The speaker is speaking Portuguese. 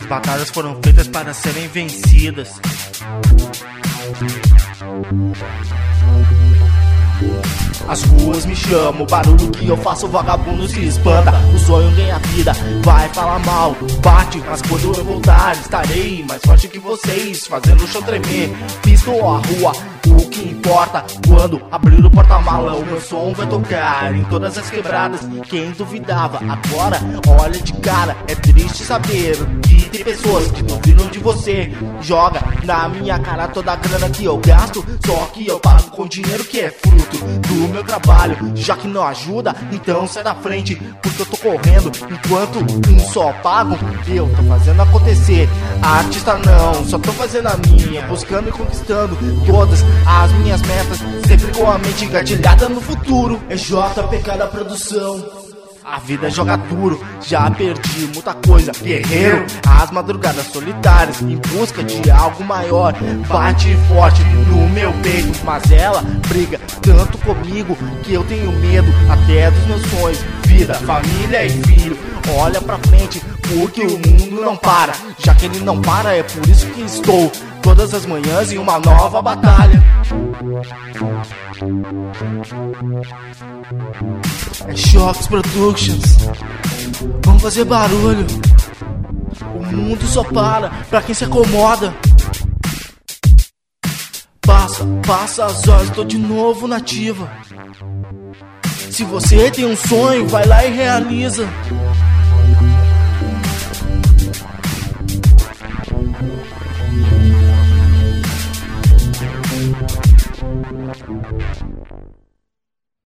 As batalhas foram feitas para serem vencidas. As ruas me chamam, o barulho que eu faço, o vagabundo se espanta. O sonho ganha vida, vai falar mal, bate, mas quando eu voltar, estarei mais forte que vocês, fazendo o chão tremer. Pistou a rua, que importa quando abrir o porta-mala, o meu som vai tocar em todas as quebradas. Quem duvidava, agora olha de cara. É triste saber que tem pessoas que você. Joga na minha cara toda a grana que eu gasto, só que eu pago com dinheiro que é fruto do meu trabalho. Já que não ajuda, então sai da frente, porque eu tô correndo enquanto um só pago. Eu tô fazendo acontecer. Artista não, só tô fazendo a minha, buscando e conquistando todas as minhas metas, sempre com a mente engatilhada no futuro. É JPK da produção. A vida joga duro, já perdi muita coisa. Guerreiro, as madrugadas solitárias, em busca de algo maior. Bate forte no meu peito, mas ela briga tanto comigo que eu tenho medo até dos meus sonhos. Vida, família e filho, olha pra frente, porque o mundo não para. Já que ele não para, é por isso que estou todas as manhãs em uma nova batalha. É Shocks Productions. Vamos fazer barulho. O mundo só para pra quem se acomoda. Passa, passa as horas, tô de novo nativa. Se você tem um sonho, vai lá e realiza. どうぞ。